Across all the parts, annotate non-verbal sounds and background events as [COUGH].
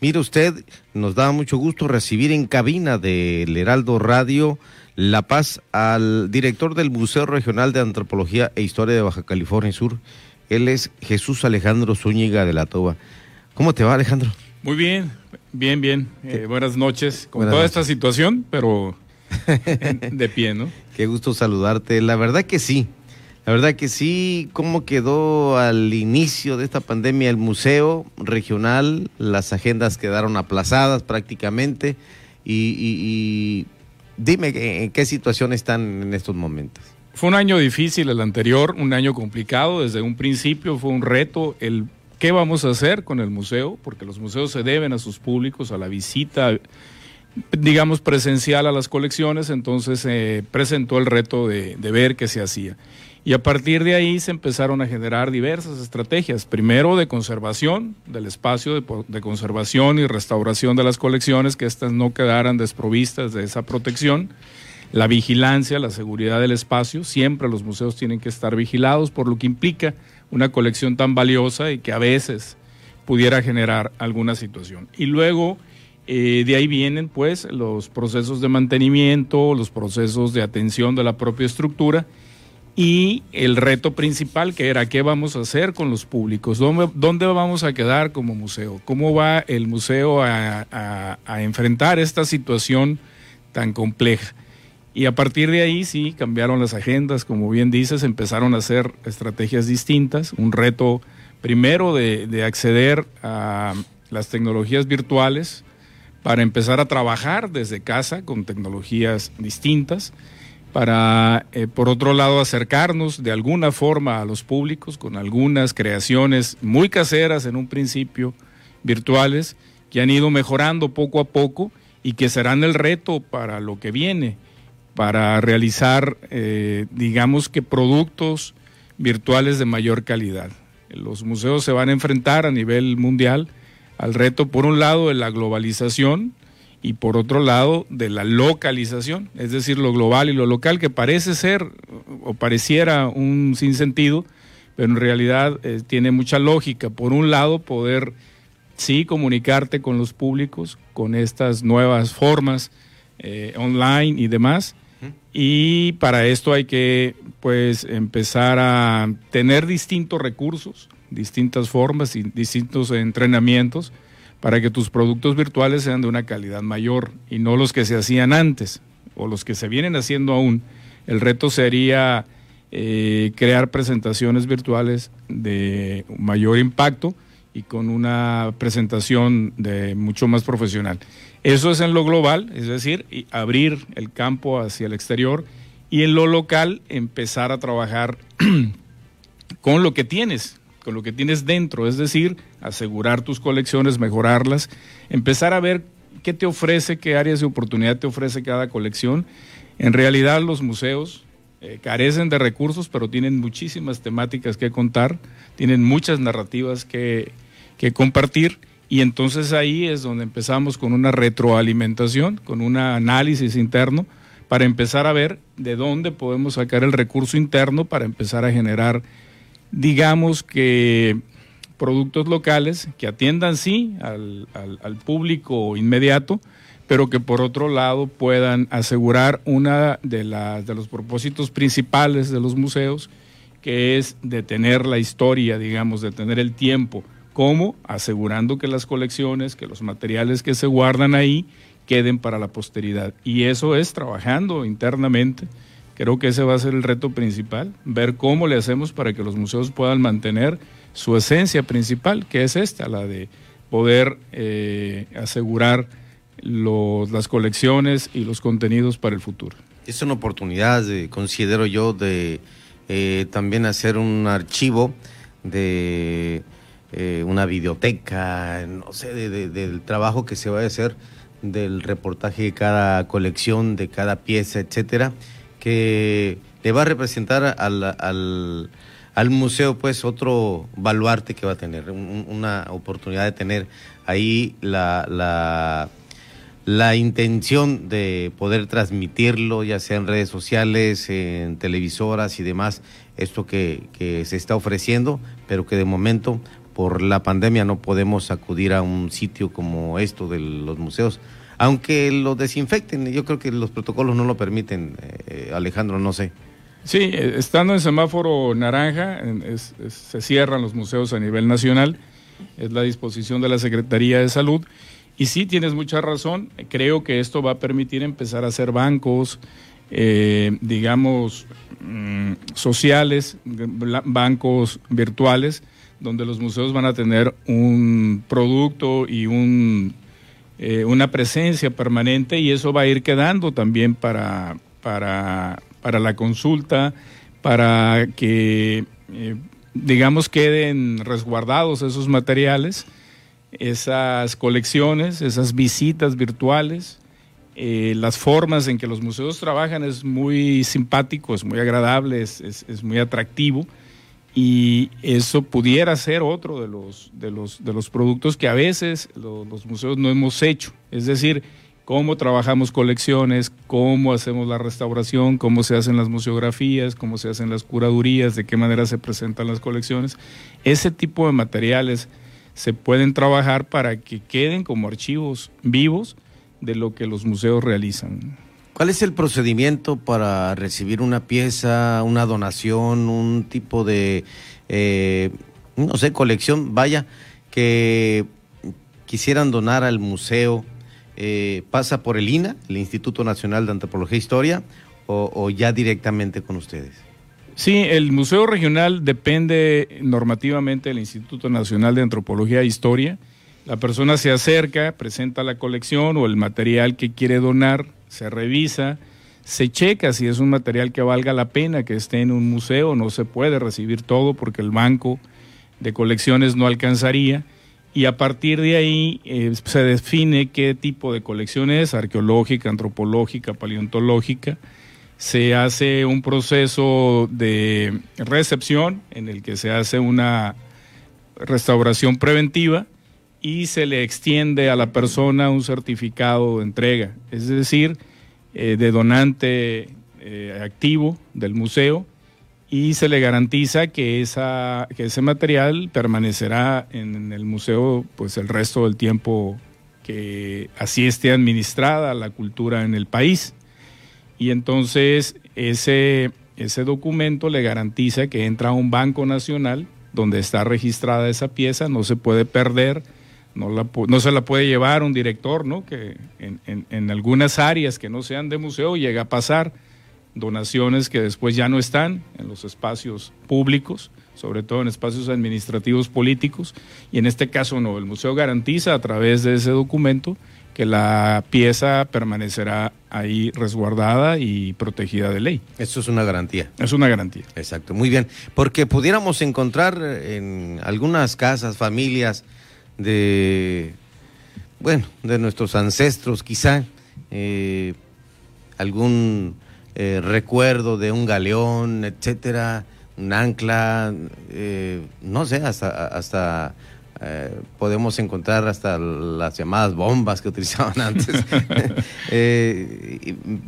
Mire usted, nos da mucho gusto recibir en cabina del Heraldo Radio La Paz al director del Museo Regional de Antropología e Historia de Baja California Sur. Él es Jesús Alejandro Zúñiga de la Toba. ¿Cómo te va, Alejandro? Muy bien, bien, bien. Eh, buenas noches. Con toda esta situación, pero [LAUGHS] de pie, ¿no? Qué gusto saludarte. La verdad que sí. La verdad que sí, cómo quedó al inicio de esta pandemia el museo regional, las agendas quedaron aplazadas prácticamente y, dime en qué situación están en estos momentos. Fue un año difícil el anterior, un año complicado, desde un principio fue un reto el qué vamos a hacer con el museo, porque los museos se deben a sus públicos, a la visita, digamos, presencial a las colecciones, entonces se presentó el reto de ver qué se hacía. Y a partir de ahí se empezaron a generar diversas estrategias. Primero de conservación del espacio, de, conservación y restauración de las colecciones, que éstas no quedaran desprovistas de esa protección. La vigilancia, la seguridad del espacio. Siempre los museos tienen que estar vigilados, por lo que implica una colección tan valiosa y que a veces pudiera generar alguna situación. Y luego eh, de ahí vienen pues los procesos de mantenimiento, los procesos de atención de la propia estructura y el reto principal que era qué vamos a hacer con los públicos, dónde, vamos a quedar como museo, cómo va el museo a, enfrentar esta situación tan compleja. Y a partir de ahí sí cambiaron las agendas, como bien dices, empezaron a hacer estrategias distintas, un reto primero de, de acceder a las tecnologías virtuales para empezar a trabajar desde casa con tecnologías distintas para, eh, por otro lado, acercarnos de alguna forma a los públicos con algunas creaciones muy caseras en un principio, virtuales, que han ido mejorando poco a poco y que serán el reto para lo que viene, para realizar, eh, digamos que, productos virtuales de mayor calidad. Los museos se van a enfrentar a nivel mundial al reto, por un lado, de la globalización, y por otro lado de la localización, es decir, lo global y lo local, que parece ser o pareciera un sinsentido, pero en realidad eh, tiene mucha lógica. Por un lado, poder sí comunicarte con los públicos con estas nuevas formas eh, online y demás. Y para esto hay que pues empezar a tener distintos recursos, distintas formas y distintos entrenamientos para que tus productos virtuales sean de una calidad mayor y no los que se hacían antes o los que se vienen haciendo aún. El reto sería eh, crear presentaciones virtuales de mayor impacto y con una presentación de mucho más profesional. Eso es en lo global, es decir, abrir el campo hacia el exterior y en lo local empezar a trabajar [CLEARS THROAT] con lo que tienes, con lo que tienes dentro, es decir, asegurar tus colecciones, mejorarlas, empezar a ver qué te ofrece, qué áreas de oportunidad te ofrece cada colección. En realidad los museos eh, carecen de recursos, pero tienen muchísimas temáticas que contar, tienen muchas narrativas que, que compartir y entonces ahí es donde empezamos con una retroalimentación, con un análisis interno para empezar a ver de dónde podemos sacar el recurso interno para empezar a generar digamos que productos locales que atiendan sí al, público inmediato, pero que por otro lado puedan asegurar una de, las, de los propósitos principales de los museos, que es detener la historia, digamos, detener el tiempo, como asegurando que las colecciones, que los materiales que se guardan ahí queden para la posteridad. Y eso es trabajando internamente. Creo que ese va a ser el reto principal, ver cómo le hacemos para que los museos puedan mantener su esencia principal, que es esta, la de poder eh, asegurar las colecciones y los contenidos para el futuro. Es una oportunidad, considero yo, de eh, también hacer un archivo de eh, una biblioteca, no sé, del trabajo que se va a hacer del reportaje de cada colección, de cada pieza, etcétera que le va a representar al, al, museo pues otro baluarte que va a tener, una oportunidad de tener ahí la, la, la intención de poder transmitirlo, ya sea en redes sociales, en televisoras y demás, esto que, que se está ofreciendo, pero que de momento por la pandemia no podemos acudir a un sitio como esto de los museos, aunque lo desinfecten, yo creo que los protocolos no lo permiten, eh, Alejandro, no sé. Sí, eh, estando en semáforo naranja, se cierran los museos a nivel nacional, es la disposición de la Secretaría de Salud. Y sí, tienes mucha razón, creo que esto va a permitir empezar a hacer bancos, eh, digamos, mm, sociales, bancos virtuales, donde los museos van a tener un producto y un, eh, una presencia permanente y eso va a ir quedando también para, para, la consulta, para que, eh, digamos, queden resguardados esos materiales, esas colecciones, esas visitas virtuales. Eh, las formas en que los museos trabajan es muy simpático, es muy agradable, es, es muy atractivo y eso pudiera ser otro de los, de los, de los productos que a veces los, museos no hemos hecho. Es decir, cómo trabajamos colecciones, cómo hacemos la restauración, cómo se hacen las museografías, cómo se hacen las curadurías, de qué manera se presentan las colecciones. Ese tipo de materiales se pueden trabajar para que queden como archivos vivos de lo que los museos realizan. ¿Cuál es el procedimiento para recibir una pieza, una donación, un tipo de, eh, no sé, colección, vaya, que quisieran donar al museo? Eh, ¿Pasa por el INA, el Instituto Nacional de Antropología e Historia, o, o ya directamente con ustedes? Sí, el Museo Regional depende normativamente del Instituto Nacional de Antropología e Historia. La persona se acerca, presenta la colección o el material que quiere donar se revisa, se checa si es un material que valga la pena que esté en un museo, no se puede recibir todo porque el banco de colecciones no alcanzaría y a partir de ahí eh, se define qué tipo de colección es, arqueológica, antropológica, paleontológica. Se hace un proceso de recepción en el que se hace una restauración preventiva y se le extiende a la persona un certificado de entrega, es decir, eh, de donante eh, activo del museo y se le garantiza que, esa, que ese material permanecerá en, el museo pues el resto del tiempo que así esté administrada la cultura en el país. Y entonces ese, ese documento le garantiza que entra a un banco nacional donde está registrada esa pieza, no se puede perder, no, la, no se la puede llevar un director, ¿no? Que en, algunas áreas que no sean de museo llega a pasar donaciones que después ya no están en los espacios públicos, sobre todo en espacios administrativos políticos, y en este caso no, el museo garantiza a través de ese documento que la pieza permanecerá ahí resguardada y protegida de ley. Eso es una garantía. Es una garantía. Exacto, muy bien. Porque pudiéramos encontrar en algunas casas, familias, de, bueno, de nuestros ancestros quizá, eh, algún eh, recuerdo de un galeón, etcétera, un ancla, eh, no sé, hasta, hasta podemos encontrar hasta las llamadas bombas que utilizaban [LAUGHS] antes. [LAUGHS]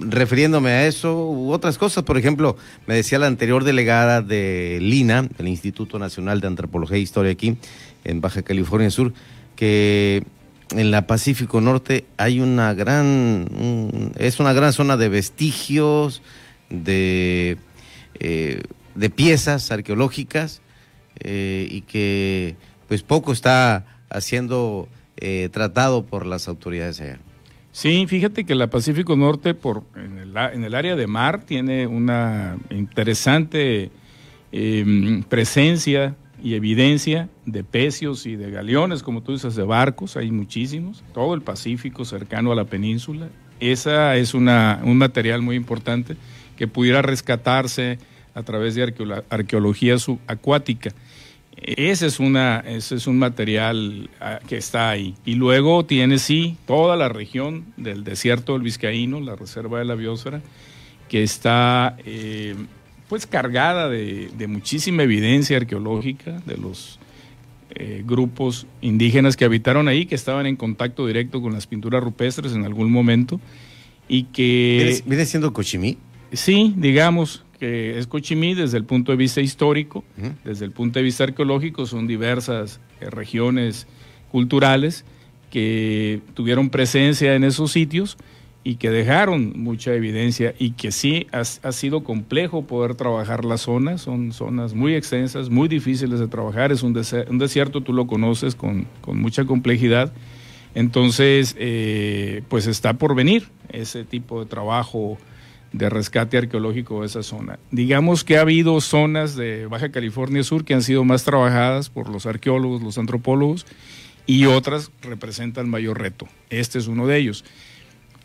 refiriéndome a eso u otras cosas, por ejemplo, me decía la anterior delegada de LINA, el Instituto Nacional de Antropología e Historia aquí, en Baja California Sur, que en la Pacífico Norte hay una gran, es una gran zona de vestigios, de, eh, de piezas arqueológicas eh, y que pues poco está haciendo eh, tratado por las autoridades allá. Sí, fíjate que la Pacífico Norte por, en, el, en el área de mar tiene una interesante presencia y evidencia de pecios y de galeones, como tú dices, de barcos, hay muchísimos, todo el Pacífico cercano a la península. Esa es una, un material muy importante que pudiera rescatarse a través de arqueología subacuática. Ese es, una, ese es un material ah, que está ahí. Y luego tiene, sí, toda la región del desierto del Vizcaíno, la reserva de la biosfera, que está eh, pues cargada de, muchísima evidencia arqueológica de los eh, grupos indígenas que habitaron ahí, que estaban en contacto directo con las pinturas rupestres en algún momento y que... ¿Viene, siendo Cochimí? Sí, digamos que es Cochimí desde el punto de vista histórico, desde el punto de vista arqueológico, son diversas eh, regiones culturales que tuvieron presencia en esos sitios y que dejaron mucha evidencia y que sí ha, sido complejo poder trabajar las zonas, son zonas muy extensas, muy difíciles de trabajar, es un, desierto, tú lo conoces con, mucha complejidad, entonces eh, pues está por venir ese tipo de trabajo de rescate arqueológico de esa zona. Digamos que ha habido zonas de Baja California Sur que han sido más trabajadas por los arqueólogos, los antropólogos, y otras representan mayor reto. Este es uno de ellos.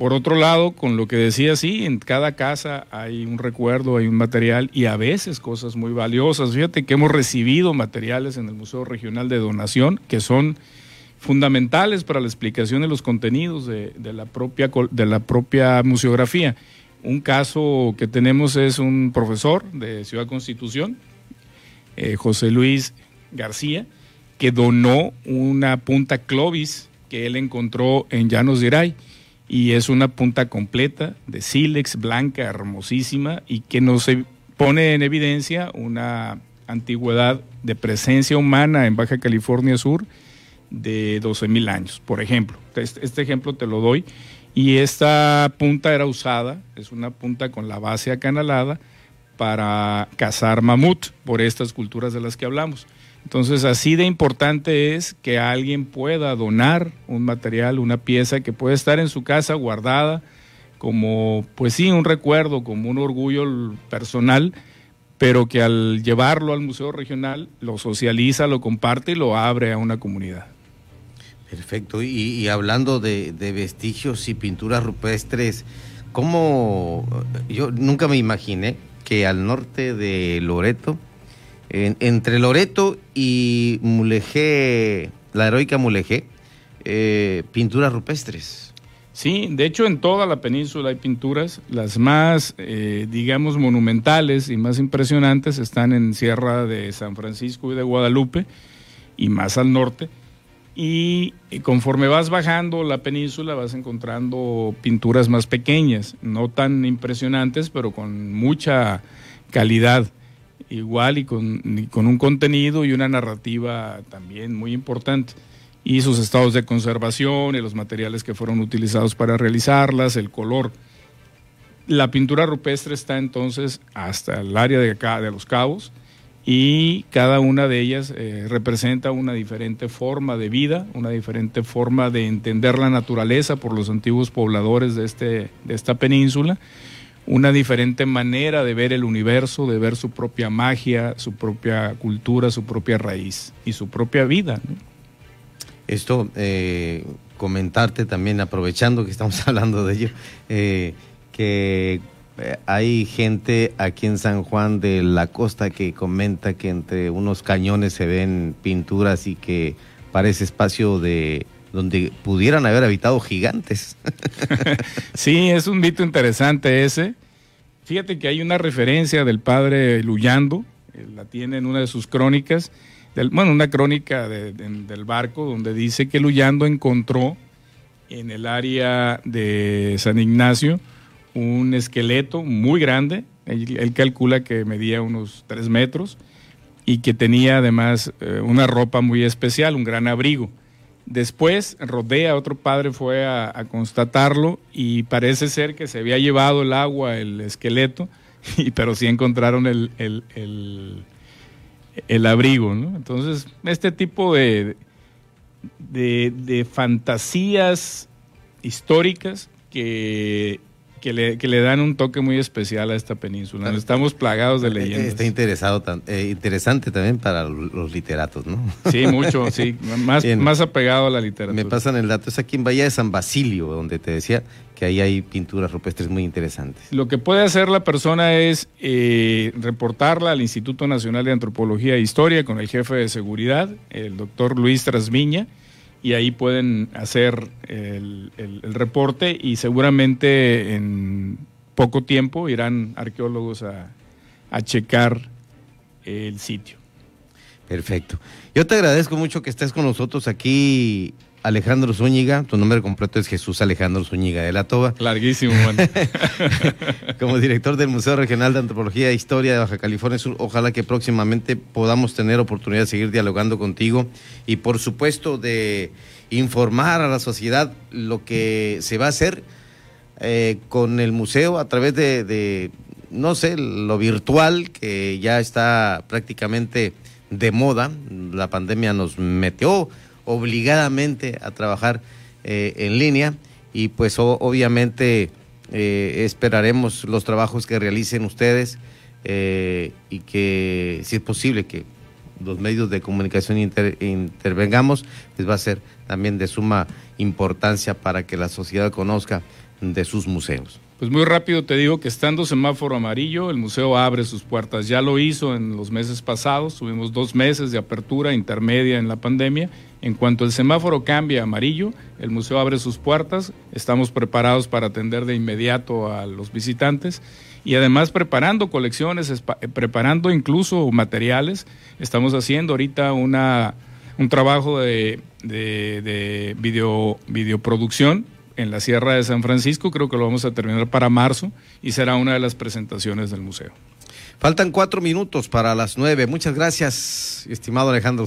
Por otro lado, con lo que decía, sí, en cada casa hay un recuerdo, hay un material y a veces cosas muy valiosas. Fíjate que hemos recibido materiales en el Museo Regional de Donación que son fundamentales para la explicación de los contenidos de, la, propia, de la propia museografía. Un caso que tenemos es un profesor de Ciudad Constitución, eh, José Luis García, que donó una punta Clovis que él encontró en Llanos de Iray y es una punta completa de sílex blanca, hermosísima y que nos pone en evidencia una antigüedad de presencia humana en Baja California Sur de 12.000 años, por ejemplo. Este, este, ejemplo te lo doy. Y esta punta era usada, es una punta con la base acanalada para cazar mamut por estas culturas de las que hablamos. Entonces, así de importante es que alguien pueda donar un material, una pieza que puede estar en su casa guardada como, pues sí, un recuerdo, como un orgullo personal, pero que al llevarlo al Museo Regional lo socializa, lo comparte y lo abre a una comunidad. Perfecto. Y, hablando de, de, vestigios y pinturas rupestres, ¿cómo? Yo nunca me imaginé que al norte de Loreto, entre Loreto y Mulegé, la heroica Mulegé, eh, pinturas rupestres. Sí, de hecho en toda la península hay pinturas. Las más, eh, digamos, monumentales y más impresionantes están en Sierra de San Francisco y de Guadalupe y más al norte. Y conforme vas bajando la península vas encontrando pinturas más pequeñas, no tan impresionantes, pero con mucha calidad igual y con, con un contenido y una narrativa también muy importante. Y sus estados de conservación y los materiales que fueron utilizados para realizarlas, el color. La pintura rupestre está entonces hasta el área de acá, de los cabos, y cada una de ellas eh, representa una diferente forma de vida, una diferente forma de entender la naturaleza por los antiguos pobladores de, este, de esta península una diferente manera de ver el universo, de ver su propia magia, su propia cultura, su propia raíz y su propia vida. Esto, eh, comentarte también, aprovechando que estamos [LAUGHS] hablando de ello, eh, que eh, hay gente aquí en San Juan de la Costa que comenta que entre unos cañones se ven pinturas y que parece espacio de donde pudieran haber habitado gigantes. [LAUGHS] sí, es un mito interesante ese. Fíjate que hay una referencia del padre Luyando, la tiene en una de sus crónicas, bueno, una crónica del barco donde dice que Luyando encontró en el área de San Ignacio un esqueleto muy grande, él, calcula que medía unos tres metros y que tenía además eh, una ropa muy especial, un gran abrigo. Después, Rodea, otro padre, fue a, constatarlo y parece ser que se había llevado el agua, el esqueleto, [LAUGHS] y, pero sí encontraron el, el, abrigo. Entonces, este tipo de, de, de fantasías históricas que que le, que le dan un toque muy especial a esta península. Estamos plagados de eh, leyendas. Está interesado, eh, interesante también para los literatos, ¿no? Sí, mucho, sí. [LAUGHS] Más, más apegado a la literatura. Me pasan el dato. Es aquí en Bahía de San Basilio, donde te decía que ahí hay pinturas rupestres muy interesantes. Lo que puede hacer la persona es eh, reportarla al Instituto Nacional de Antropología e Historia con el jefe de seguridad, el doctor Luis Trasviña y ahí pueden hacer el, reporte y seguramente en poco tiempo irán arqueólogos a, a checar el sitio. Perfecto. Yo te agradezco mucho que estés con nosotros aquí Alejandro Zúñiga, tu nombre completo es Jesús Alejandro Zúñiga de la Toba. Larguísimo, man. [LAUGHS] Como director del Museo Regional de Antropología e Historia de Baja California Sur, ojalá que próximamente podamos tener oportunidad de seguir dialogando contigo y por supuesto de informar a la sociedad lo que se va a hacer eh, con el museo a través de, de, no sé, lo virtual que ya está prácticamente de moda. La pandemia nos metió obligadamente a trabajar eh, en línea y pues obviamente eh, esperaremos los trabajos que realicen ustedes eh, y que si es posible que los medios de comunicación inter, intervengamos, pues va a ser también de suma importancia para que la sociedad conozca de sus museos. Pues muy rápido te digo que estando semáforo amarillo, el museo abre sus puertas. Ya lo hizo en los meses pasados, tuvimos dos meses de apertura intermedia en la pandemia. En cuanto el semáforo cambia a amarillo, el museo abre sus puertas. Estamos preparados para atender de inmediato a los visitantes y además preparando colecciones, preparando incluso materiales. Estamos haciendo ahorita una, un trabajo de, de, de video, videoproducción en la Sierra de San Francisco, creo que lo vamos a terminar para marzo y será una de las presentaciones del museo. Faltan cuatro minutos para las nueve. Muchas gracias, estimado Alejandro.